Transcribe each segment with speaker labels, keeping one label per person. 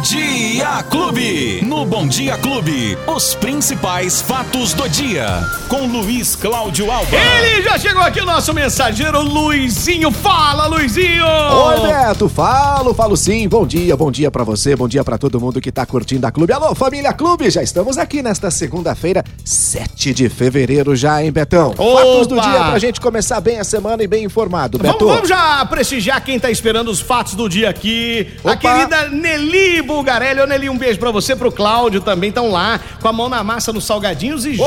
Speaker 1: Bom Dia Clube. No Bom Dia Clube, os principais fatos do dia. Com Luiz Cláudio Alba.
Speaker 2: Ele já chegou aqui, o nosso mensageiro Luizinho. Fala, Luizinho!
Speaker 3: Oi, Beto. Falo, falo sim. Bom dia, bom dia pra você, bom dia pra todo mundo que tá curtindo a Clube. Alô, família Clube, já estamos aqui nesta segunda-feira, 7 de fevereiro já, hein, Betão?
Speaker 2: Opa!
Speaker 3: Fatos do dia pra gente começar bem a semana e bem informado,
Speaker 2: Vamos,
Speaker 3: Beto.
Speaker 2: vamos já prestigiar quem tá esperando os fatos do dia aqui. A
Speaker 3: Opa!
Speaker 2: querida Nelly Bulgarelli. Ô, Nelly, um beijo pra você, pro Cláudio também. Estão lá com a mão na massa nos salgadinhos e já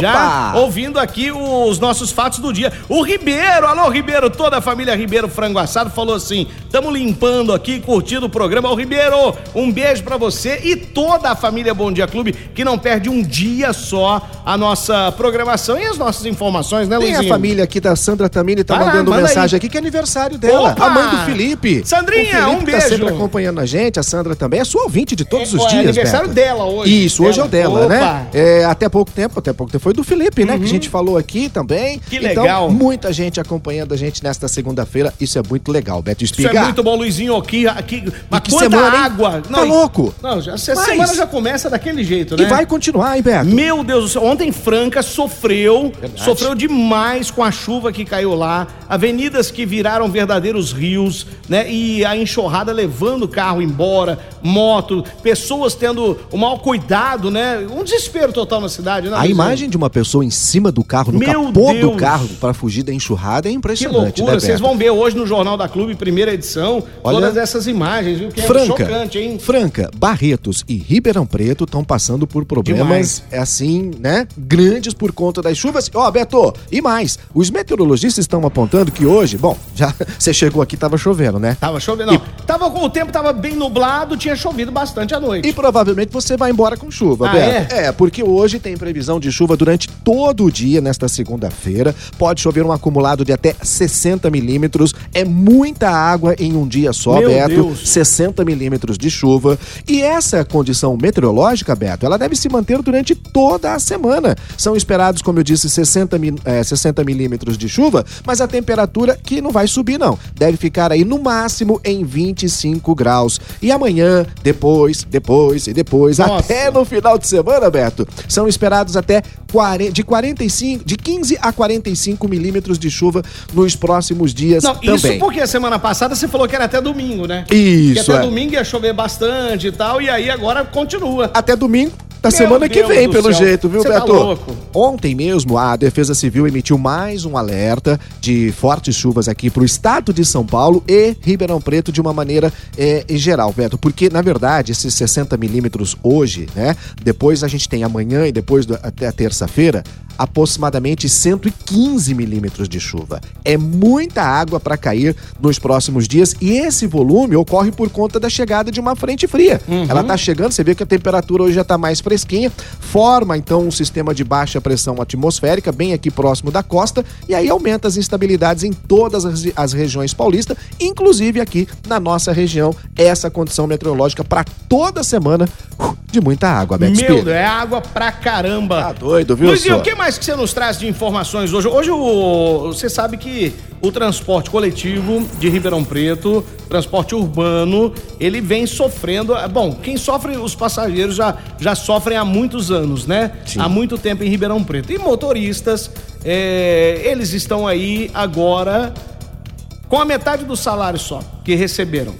Speaker 3: Opa!
Speaker 2: ouvindo aqui os nossos fatos do dia. O Ribeiro, alô, Ribeiro, toda a família Ribeiro Frango Assado falou assim: tamo limpando aqui, curtindo o programa. Ô, Ribeiro, um beijo pra você e toda a família Bom Dia Clube que não perde um dia só a nossa programação e as nossas informações, né,
Speaker 3: Tem a
Speaker 2: Luizinho?
Speaker 3: família aqui da Sandra Tamini, tá
Speaker 2: lá,
Speaker 3: mandando
Speaker 2: manda
Speaker 3: mensagem
Speaker 2: aí.
Speaker 3: aqui que é aniversário dela.
Speaker 2: Opa!
Speaker 3: A mãe do Felipe.
Speaker 2: Sandrinha,
Speaker 3: Felipe
Speaker 2: um
Speaker 3: Tá
Speaker 2: beijo.
Speaker 3: sempre acompanhando a gente, a Sandra também. É sua ouvinte de todos
Speaker 2: É,
Speaker 3: os
Speaker 2: é
Speaker 3: dias,
Speaker 2: aniversário
Speaker 3: Beto.
Speaker 2: dela hoje.
Speaker 3: Isso, hoje é o dela,
Speaker 2: Opa.
Speaker 3: né? É, até pouco tempo, até pouco tempo foi do Felipe, né? Que a gente falou aqui também.
Speaker 2: Uhum. Que
Speaker 3: então,
Speaker 2: legal.
Speaker 3: muita gente acompanhando a gente nesta segunda-feira. Isso é muito legal, Beto
Speaker 2: Isso
Speaker 3: Espiga.
Speaker 2: é muito bom, Luizinho. Aqui, aqui, mas
Speaker 3: que
Speaker 2: quanta
Speaker 3: semana, hein?
Speaker 2: água.
Speaker 3: Tá louco?
Speaker 2: Não, já,
Speaker 3: Mas-
Speaker 2: semana já começa daquele jeito, né?
Speaker 3: E vai continuar, hein, Beto?
Speaker 2: Meu Deus do céu, ontem Franca sofreu,
Speaker 3: Verdade.
Speaker 2: sofreu demais com a chuva que caiu lá, avenidas que viraram verdadeiros rios, né? E a enxurrada levando o carro embora, moto, pessoas tendo o maior cuidado, né? Um desespero total na cidade, né?
Speaker 3: A imagem de uma pessoa em cima do carro, no
Speaker 2: Meu
Speaker 3: capô do
Speaker 2: Deus.
Speaker 3: carro, para fugir da enxurrada é
Speaker 2: Que
Speaker 3: impressionante,
Speaker 2: loucura,
Speaker 3: né,
Speaker 2: vocês vão ver hoje no Jornal da Clube, primeira edição,
Speaker 3: Olha-
Speaker 2: todas essas imagens, viu? Que é
Speaker 3: Franca,
Speaker 2: chocante, hein?
Speaker 3: Franca, Barretos e Ribeirão Preto estão passando por problemas é assim, né, grandes por conta das chuvas. Ó, Beto, e mais, os meteorologistas estão apontando que hoje, bom, já você chegou aqui tava chovendo, né?
Speaker 2: Tava chovendo, não. Tava com o tempo, tava bem nublado, tinha chovido bastante à noite.
Speaker 3: E provavelmente você vai embora com chuva,
Speaker 2: Ah,
Speaker 3: Beto. É? porque hoje tem previsão de chuva durante todo o dia nesta segunda-feira. Pode chover um acumulado de até 60 milímetros. É muita água em um dia só,
Speaker 2: Meu
Speaker 3: Beto.
Speaker 2: Deus.
Speaker 3: 60 milímetros de chuva. E essa condição meteorológica, Beto, ela deve se manter durante toda a semana. São esperados, como eu disse, 60, mi- eh, 60 milímetros de chuva, mas a temperatura que não vai subir, não. Deve ficar aí no máximo em 25 graus. E amanhã, depois, depois e depois,
Speaker 2: Nossa.
Speaker 3: até no final de semana, Beto, são esperados até 40, de 45, de 15 a 45 milímetros de chuva nos próximos dias
Speaker 2: Não,
Speaker 3: também.
Speaker 2: isso porque a semana passada você falou que era até domingo, né?
Speaker 3: Isso,
Speaker 2: Que até
Speaker 3: é.
Speaker 2: domingo ia chover bastante e tal, e aí agora continua.
Speaker 3: até domingo da
Speaker 2: Meu
Speaker 3: semana que
Speaker 2: Deus
Speaker 3: vem,
Speaker 2: do
Speaker 3: pelo
Speaker 2: céu.
Speaker 3: jeito, viu,
Speaker 2: Cê tá
Speaker 3: Beto?
Speaker 2: louco.
Speaker 3: Ontem mesmo, a Defesa Civil emitiu mais um alerta de fortes chuvas aqui para o estado de São Paulo e Ribeirão Preto de uma maneira em geral, Beto. Porque, na verdade, esses 60 milímetros hoje, né? Depois a gente tem amanhã e depois do- até a terça-feira, aproximadamente 115 milímetros de chuva. É muita água para cair nos próximos dias e esse volume ocorre por conta da chegada de uma frente fria. Ela tá chegando, você vê que a temperatura hoje já tá mais fresquinha, forma então um sistema de baixa pressão atmosférica bem aqui próximo da costa e aí aumenta as instabilidades em todas as, as regiões paulistas, inclusive aqui na nossa região, essa condição meteorológica para toda semana uh, de muita água, Beto
Speaker 2: Meu é água pra caramba.
Speaker 3: Tá doido, viu,
Speaker 2: Luizinho, o que mais que você nos traz de informações hoje? Hoje o, você sabe que o transporte coletivo de Ribeirão Preto, transporte urbano, ele vem sofrendo. Bom, quem sofre, os passageiros já, já sofrem há muitos anos, né?
Speaker 3: Sim.
Speaker 2: Há muito tempo em Ribeirão Preto. E motoristas, é, eles estão aí agora com a metade do salário só que receberam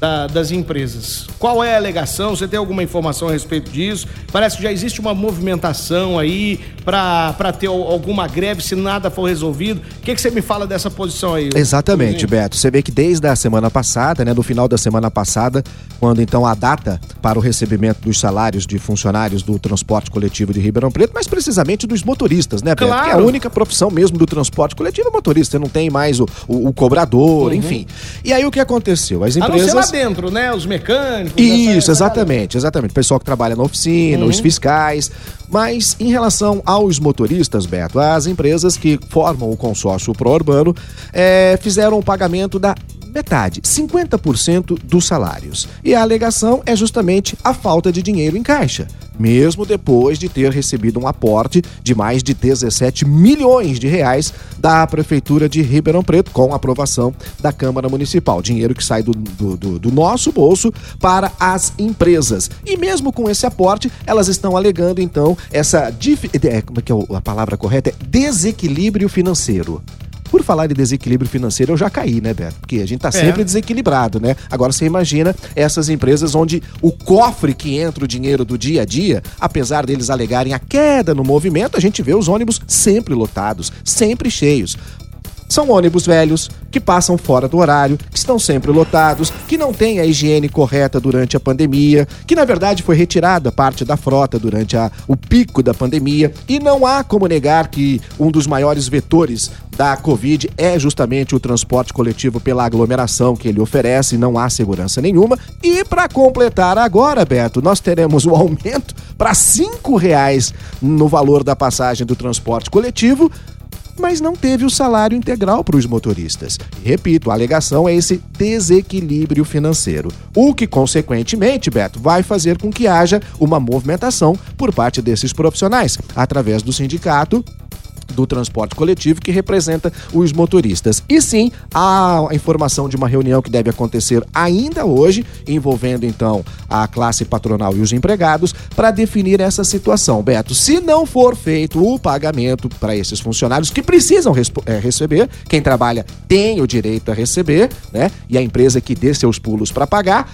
Speaker 2: da- das empresas. Qual é a alegação? Você tem alguma informação a respeito disso? Parece que já existe uma movimentação aí para ter al- alguma greve se nada for resolvido. O que, que você me fala dessa posição aí?
Speaker 3: Exatamente? Beto. Você vê que desde a semana passada, né, no final da semana passada, quando então a data para o recebimento dos salários de funcionários do transporte coletivo de Ribeirão Preto, mas precisamente dos motoristas, né, Beto?
Speaker 2: Claro.
Speaker 3: Que é a única profissão mesmo do transporte coletivo é motorista. Você não tem mais o, o- o cobrador, enfim. E aí o que aconteceu? As
Speaker 2: Uhum. A não ser lá
Speaker 3: empresas.
Speaker 2: dentro, né? Os mecânicos.
Speaker 3: Isso, exatamente, exatamente. O pessoal que trabalha na oficina,
Speaker 2: Uhum.
Speaker 3: os fiscais. Mas em relação aos motoristas, Beto, as empresas que formam o consórcio pró-urbano eh, fizeram o pagamento da metade, 50% dos salários. E a alegação é justamente a falta de dinheiro em caixa mesmo depois de ter recebido um aporte de mais de 17 milhões de reais da Prefeitura de Ribeirão Preto, com aprovação da Câmara Municipal. Dinheiro que sai do, do, do nosso bolso para as empresas. E mesmo com esse aporte, elas estão alegando, então, essa. É, como é que é a palavra correta? É desequilíbrio financeiro. Por falar em desequilíbrio financeiro, eu já caí, né, Beto? Porque a gente tá é. sempre desequilibrado, né? Agora você imagina essas empresas onde o cofre que entra o dinheiro do dia a dia, apesar deles alegarem a queda no movimento, a gente vê os ônibus sempre lotados, sempre cheios. São ônibus velhos, que passam fora do horário, que estão sempre lotados, que não têm a higiene correta durante a pandemia, que na verdade foi retirada parte da frota durante a, o pico da pandemia, e não há como negar que um dos maiores vetores da Covid é justamente o transporte coletivo pela aglomeração que ele oferece, não há segurança nenhuma. E para completar agora, Beto, nós teremos o aumento para cinco reais no valor da passagem do transporte coletivo mas não teve o salário integral para os motoristas. Repito, a alegação é esse desequilíbrio financeiro, o que, consequentemente, Beto, vai fazer com que haja uma movimentação por parte desses profissionais, através do sindicato do transporte coletivo que representa os motoristas. E sim, há a informação de uma reunião que deve acontecer ainda hoje, envolvendo então a classe patronal e os empregados, para definir essa situação. Beto, se não for feito o pagamento para esses funcionários que precisam é, receber, quem trabalha tem o direito a receber, né? E a empresa que dê seus pulos para pagar,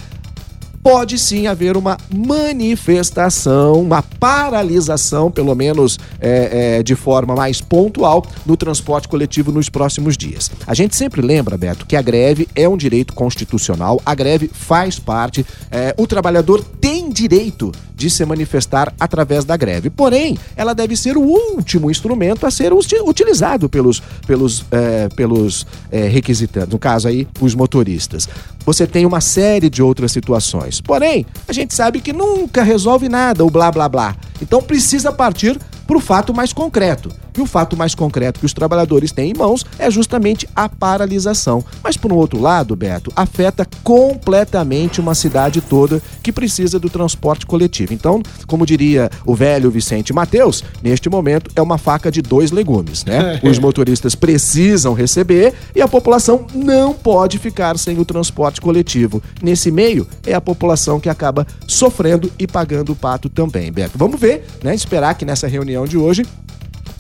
Speaker 3: pode sim haver uma manifestação, uma paralisação, pelo menos é, é, de forma mais pontual, no transporte coletivo nos próximos dias. A gente sempre lembra, Beto, que a greve é um direito constitucional, a greve faz parte, é, o trabalhador direito de se manifestar através da greve. Porém, ela deve ser o último instrumento a ser utilizado pelos, pelos, é, pelos é, requisitantes, no caso aí, os motoristas. Você tem uma série de outras situações. Porém, a gente sabe que nunca resolve nada o blá blá blá. Então precisa partir para o fato mais concreto. E o fato mais concreto que os trabalhadores têm em mãos é justamente a paralisação. Mas, por um outro lado, Beto, afeta completamente uma cidade toda que precisa do transporte coletivo. Então, como diria o velho Vicente Mateus, neste momento é uma faca de dois legumes, né? Os motoristas precisam receber e a população não pode ficar sem o transporte coletivo. Nesse meio, é a população que acaba sofrendo e pagando o pato também, Beto. Vamos ver, né? Esperar que nessa reunião de hoje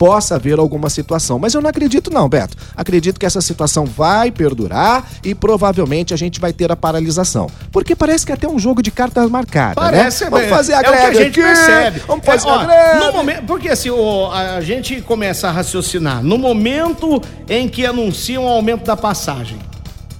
Speaker 3: possa haver alguma situação. Mas eu não acredito, não, Beto. Acredito que essa situação vai perdurar e provavelmente a gente vai ter a paralisação. Porque parece que é até um jogo de cartas marcadas. Né? Parece,
Speaker 2: né? Vamos fazer a greve. É o que a gente aqui. percebe.
Speaker 3: Vamos fazer é, ó, a greve.
Speaker 2: No momento, porque assim, a gente começa a raciocinar. No momento em que anunciam o aumento da passagem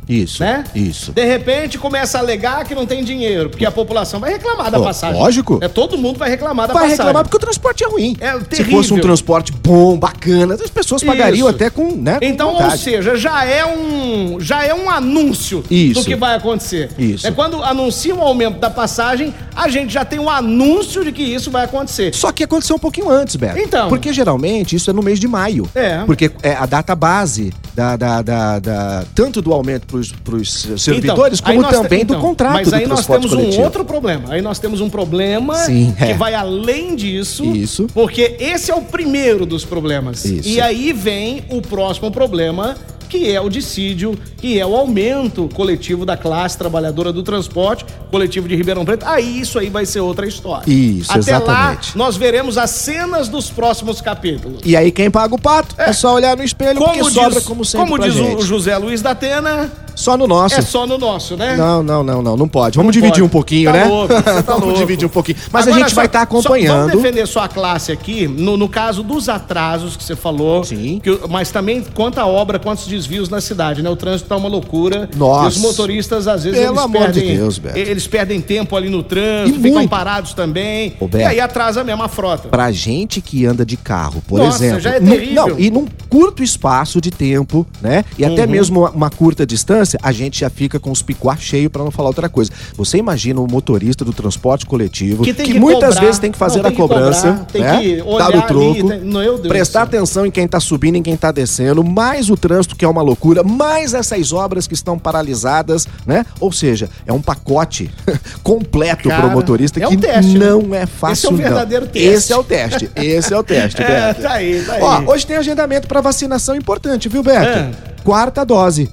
Speaker 3: isso.
Speaker 2: Né?
Speaker 3: Isso.
Speaker 2: De repente começa a alegar que não tem dinheiro, porque a população vai reclamar da passagem.
Speaker 3: Lógico.
Speaker 2: É, todo mundo vai reclamar da
Speaker 3: vai
Speaker 2: passagem. Vai reclamar
Speaker 3: porque o transporte é ruim.
Speaker 2: É
Speaker 3: terrível. Se fosse um transporte bom, bacana, as pessoas pagariam Isso. até com, né? Com
Speaker 2: então, vontade. ou seja, já é um já é um anúncio
Speaker 3: Isso.
Speaker 2: do que vai acontecer.
Speaker 3: Isso.
Speaker 2: É quando anunciam o aumento da passagem, a gente já tem um anúncio de que isso vai acontecer.
Speaker 3: Só que aconteceu um pouquinho antes, Beto.
Speaker 2: Então.
Speaker 3: Porque geralmente isso é no mês de maio.
Speaker 2: É.
Speaker 3: Porque é a data base da, da, da, da tanto do aumento para os servidores, então, como também então, do contrato
Speaker 2: Mas aí
Speaker 3: nós
Speaker 2: temos
Speaker 3: coletivo.
Speaker 2: um outro problema. Aí nós temos um problema
Speaker 3: Sim,
Speaker 2: que é. vai além disso.
Speaker 3: Isso.
Speaker 2: Porque esse é o primeiro dos problemas.
Speaker 3: Isso.
Speaker 2: E aí vem o próximo problema, que é o dissídio, que é o aumento coletivo da classe trabalhadora do transporte coletivo de Ribeirão Preto. Aí isso aí vai ser outra história.
Speaker 3: Isso,
Speaker 2: Até
Speaker 3: exatamente.
Speaker 2: lá, nós veremos as cenas dos próximos capítulos.
Speaker 3: E aí quem paga o pato é, é só olhar no espelho
Speaker 2: como
Speaker 3: porque
Speaker 2: diz,
Speaker 3: sobra como sempre
Speaker 2: Como diz
Speaker 3: gente.
Speaker 2: o José Luiz da Atena,
Speaker 3: só no nosso.
Speaker 2: É só no nosso, né?
Speaker 3: Não, não, não, não, não pode. Vamos não dividir pode. um pouquinho,
Speaker 2: tá
Speaker 3: né?
Speaker 2: Louco, tá vamos louco.
Speaker 3: dividir um pouquinho. Mas Agora, a gente vai estar tá acompanhando.
Speaker 2: vamos defender sua classe aqui, no, no caso dos atrasos que você falou.
Speaker 3: Sim.
Speaker 2: Que, mas também quanta obra, quantos desvios na cidade, né? O trânsito tá uma loucura.
Speaker 3: Nossa.
Speaker 2: E os motoristas, às vezes,
Speaker 3: Pelo
Speaker 2: eles
Speaker 3: amor
Speaker 2: perdem.
Speaker 3: De Deus, Beto.
Speaker 2: Eles perdem tempo ali no trânsito,
Speaker 3: e
Speaker 2: ficam
Speaker 3: muito.
Speaker 2: parados também.
Speaker 3: Ô,
Speaker 2: e aí atrasa mesmo a frota.
Speaker 3: Pra gente que anda de carro, por
Speaker 2: Nossa,
Speaker 3: exemplo.
Speaker 2: Já é terrível.
Speaker 3: não, e num curto espaço de tempo, né? E até uhum. mesmo uma, uma curta distância distância, a gente já fica com os picuá cheio para não falar outra coisa. Você imagina o motorista do transporte coletivo que, que, que muitas cobrar, vezes tem que fazer não, a cobrança, cobrar, tem né? que dar o troco, ali, tem... prestar atenção em quem tá subindo, em quem tá descendo, mais o trânsito que é uma loucura, mais essas obras que estão paralisadas, né? Ou seja, é um pacote completo para o motorista é que um teste, né? não né? é fácil Esse é o
Speaker 2: verdadeiro
Speaker 3: não. teste. Esse é o teste. Esse é o teste, é,
Speaker 2: tá aí, tá aí.
Speaker 3: Ó, hoje tem agendamento para vacinação importante, viu, Beto? É. Quarta dose.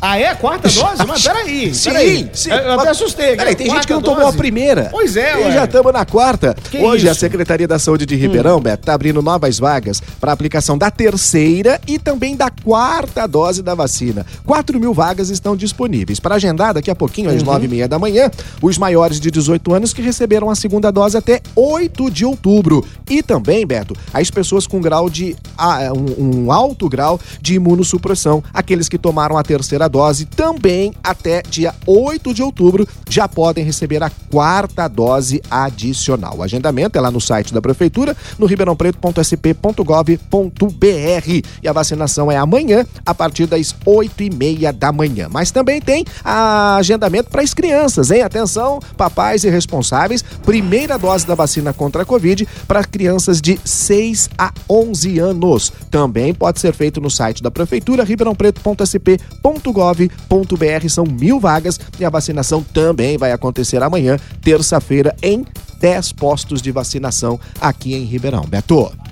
Speaker 2: Ah, é? Quarta dose? Mas peraí.
Speaker 3: Sim, peraí. sim.
Speaker 2: Eu até assustei.
Speaker 3: Peraí, tem gente que não dose. tomou a primeira.
Speaker 2: Pois é,
Speaker 3: ué. E já estamos na quarta. Que Hoje isso? a Secretaria da Saúde de Ribeirão, hum. Beto, tá abrindo novas vagas para aplicação da terceira e também da quarta dose da vacina. 4 mil vagas estão disponíveis. Para agendar daqui a pouquinho, às uhum. nove e meia da manhã, os maiores de 18 anos que receberam a segunda dose até 8 de outubro. E também, Beto, as pessoas com grau de ah, um, um alto grau de imunossupressão, aqueles que tomaram a terceira dose também até dia 8 de outubro já podem receber a quarta dose adicional. O agendamento é lá no site da prefeitura, no ribeirãopreto.sp.gov.br e a vacinação é amanhã a partir das 8 e meia da manhã. Mas também tem agendamento para as crianças, hein? Atenção, papais e responsáveis, primeira dose da vacina contra a Covid para crianças de 6 a 11 anos. Também pode ser feito no site da prefeitura, ribeirãopreto.sp.gov gov.br. São mil vagas e a vacinação também vai acontecer amanhã, terça-feira, em 10 postos de vacinação aqui em Ribeirão. Beto.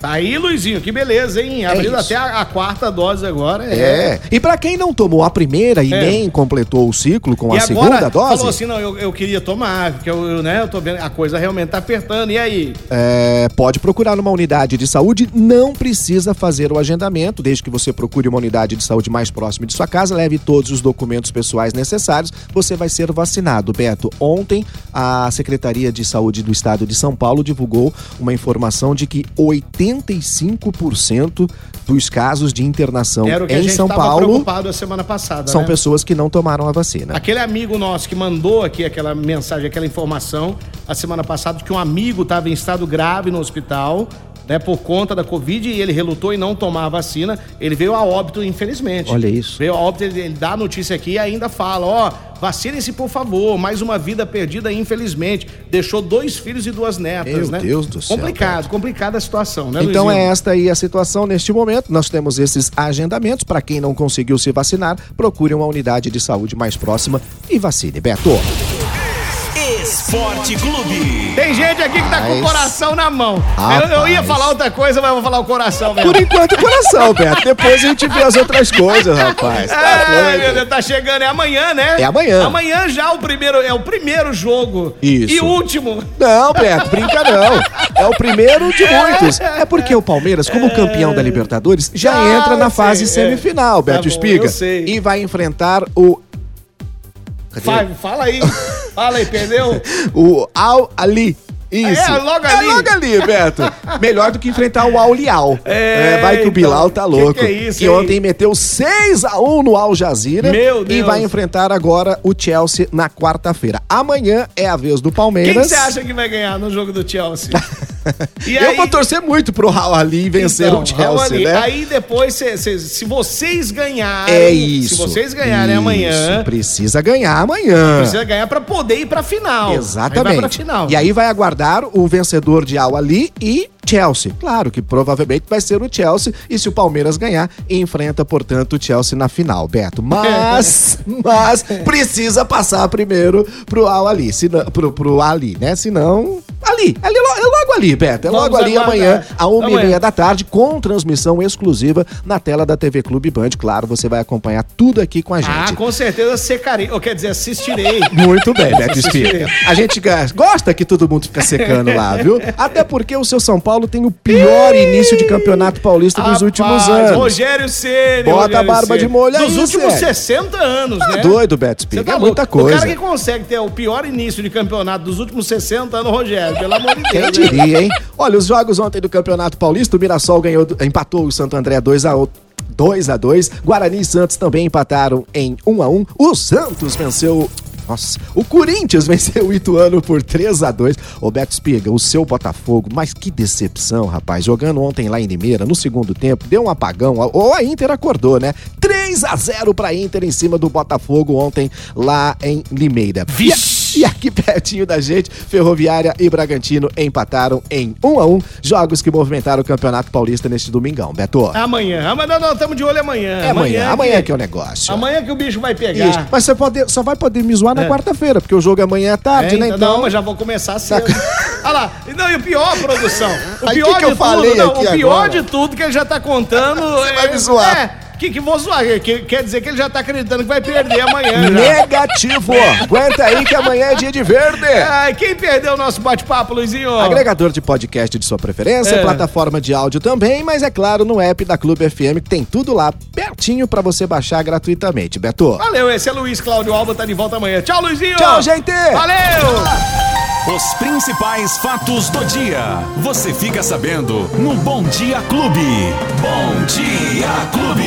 Speaker 2: Tá aí, Luizinho, que beleza, hein? Abrindo é até a, a, quarta dose agora. É.
Speaker 3: é. E para quem não tomou a primeira e é. nem completou o ciclo com e a segunda dose.
Speaker 2: Falou assim: não, eu, eu queria tomar, porque eu, eu, né, eu tô vendo, a coisa realmente tá apertando. E aí?
Speaker 3: É, pode procurar numa unidade de saúde, não precisa fazer o agendamento, desde que você procure uma unidade de saúde mais próxima de sua casa, leve todos os documentos pessoais necessários, você vai ser vacinado. Beto, ontem a Secretaria de Saúde do Estado de São Paulo divulgou uma informação de que 80 85% dos casos de internação Era o que em a gente São Paulo
Speaker 2: preocupado a semana passada,
Speaker 3: são
Speaker 2: né?
Speaker 3: pessoas que não tomaram a vacina.
Speaker 2: Aquele amigo nosso que mandou aqui aquela mensagem, aquela informação a semana passada que um amigo estava em estado grave no hospital né, por conta da Covid e ele relutou em não tomar a vacina. Ele veio a óbito, infelizmente.
Speaker 3: Olha isso.
Speaker 2: Veio a óbito, ele, ele dá a notícia aqui e ainda fala: ó, vacinem-se por favor, mais uma vida perdida, infelizmente. Deixou dois filhos e duas netas,
Speaker 3: Meu
Speaker 2: né?
Speaker 3: Deus do
Speaker 2: céu. Complicado, complicada a situação, né,
Speaker 3: Então Luizinho? é esta aí a situação neste momento. Nós temos esses agendamentos. Para quem não conseguiu se vacinar, procure uma unidade de saúde mais próxima e vacine. Beto.
Speaker 1: Esporte Clube.
Speaker 2: Tem gente aqui que tá com o coração na mão. Eu, eu, ia falar outra coisa, mas vou falar o coração,
Speaker 3: Beto. Por enquanto, o coração, Beto. Depois a gente vê as outras coisas, rapaz. Tá
Speaker 2: Ai, meu Deus, tá chegando. É amanhã, né?
Speaker 3: É amanhã.
Speaker 2: Amanhã já o primeiro, é o primeiro jogo.
Speaker 3: Isso.
Speaker 2: E o último.
Speaker 3: Não, Beto, brinca não. É o primeiro de muitos. É porque o Palmeiras, como campeão da Libertadores, já ah, entra na fase sei, semifinal, Beto tá Espiga. E vai enfrentar o
Speaker 2: Cadê? Fala aí. Fala aí, perdeu?
Speaker 3: o Al Ali. Isso.
Speaker 2: É, logo ali.
Speaker 3: É logo ali, Beto. Melhor do que enfrentar o Al Lial. É, é, vai que o Bilal então, tá louco. Que, que, é isso, que ontem meteu 6 a 1 no Al Jazeera. Meu Deus. E vai enfrentar agora o Chelsea na quarta-feira. Amanhã é a vez do Palmeiras. Quem
Speaker 2: você acha que vai ganhar no jogo do Chelsea?
Speaker 3: E eu vou torcer muito pro Raul Ali vencer então, o Chelsea, né?
Speaker 2: Aí depois, se, se, se, vocês ganharem.
Speaker 3: É isso.
Speaker 2: Se vocês ganharem isso, amanhã.
Speaker 3: Precisa ganhar amanhã.
Speaker 2: Precisa ganhar para poder ir pra final.
Speaker 3: Exatamente. Aí pra final. E aí vai aguardar o vencedor de Al Ali e Chelsea. Claro que provavelmente vai ser o Chelsea e se o Palmeiras ganhar, enfrenta, portanto, o Chelsea na final, Beto. Mas, mas precisa passar primeiro pro Al Ali, senão, pro, pro Ali, né? Senão ali, ali é logo ali, Beto. É logo Vamos ali aguardar. amanhã, a uma e meia da tarde, com transmissão exclusiva na tela da TV Clube Band. Claro, você vai acompanhar tudo aqui com a gente. Ah,
Speaker 2: com certeza secarei, ou quer dizer, assistirei.
Speaker 3: Muito bem, Beto Espírito. A gente gosta que todo mundo fica secando lá, viu? Até porque o seu São Paulo tem o pior início de campeonato paulista dos últimos anos.
Speaker 2: Rogério Ceni.
Speaker 3: Bota Rogério a barba Ceni. de molho
Speaker 2: aí, Dos últimos Ceni. 60 anos, tá né?
Speaker 3: doido, Beto Espírito. Tá é muita coisa. O cara
Speaker 2: que consegue ter o pior início de campeonato dos últimos 60 anos, Rogério, pelo amor de Deus.
Speaker 3: Quem diria, hein? Olha, os jogos ontem do Campeonato Paulista, o Mirassol ganhou, empatou o Santo André 2 a 2 a 2 Guarani e Santos também empataram em 1 a 1 O Santos venceu Nossa, o Corinthians venceu o Ituano por 3 a 2 Ô Beto Espiga, o seu Botafogo, mas que decepção, rapaz. Jogando ontem lá em Limeira, no segundo tempo, deu um apagão, ou a Inter acordou, né? 3 a 0 pra Inter em cima do Botafogo ontem lá em Limeira.
Speaker 2: Vixe!
Speaker 3: E aqui pertinho da gente, Ferroviária e Bragantino empataram em 1 a 1 jogos que movimentaram o Campeonato Paulista neste domingão. Beto.
Speaker 2: Amanhã. Amanhã não, estamos de olho amanhã.
Speaker 3: É amanhã, amanhã que é o negócio.
Speaker 2: Amanhã que o bicho vai pegar. Isso.
Speaker 3: Mas você pode, só vai poder me zoar na
Speaker 2: É.
Speaker 3: quarta-feira, porque o jogo é amanhã à tarde,
Speaker 2: É,
Speaker 3: né?
Speaker 2: então,
Speaker 3: Então.
Speaker 2: Não, mas já vou começar cedo. Olha lá. Não, e o pior, produção. O
Speaker 3: Aí,
Speaker 2: pior
Speaker 3: que que eu
Speaker 2: de
Speaker 3: falei
Speaker 2: tudo, não,
Speaker 3: aqui
Speaker 2: o pior
Speaker 3: agora?
Speaker 2: de tudo que ele já tá contando. Você
Speaker 3: vai me zoar.
Speaker 2: É, que, que vou zoar. Que, quer dizer que ele já tá acreditando que vai perder amanhã. já.
Speaker 3: Negativo! Aguenta aí que amanhã é dia de verde!
Speaker 2: Ai, quem perdeu o nosso bate-papo, Luizinho?
Speaker 3: Agregador de podcast de sua preferência,
Speaker 2: É.
Speaker 3: plataforma de áudio também, mas é claro no app da Clube FM que tem tudo lá pertinho pra você baixar gratuitamente. Beto.
Speaker 2: Valeu, esse é Luiz Cláudio Alba, tá de volta amanhã. Tchau, Luizinho!
Speaker 3: Tchau, gente!
Speaker 2: Valeu!
Speaker 1: Os principais fatos do dia. Você fica sabendo no Bom Dia Clube. Bom Dia Clube.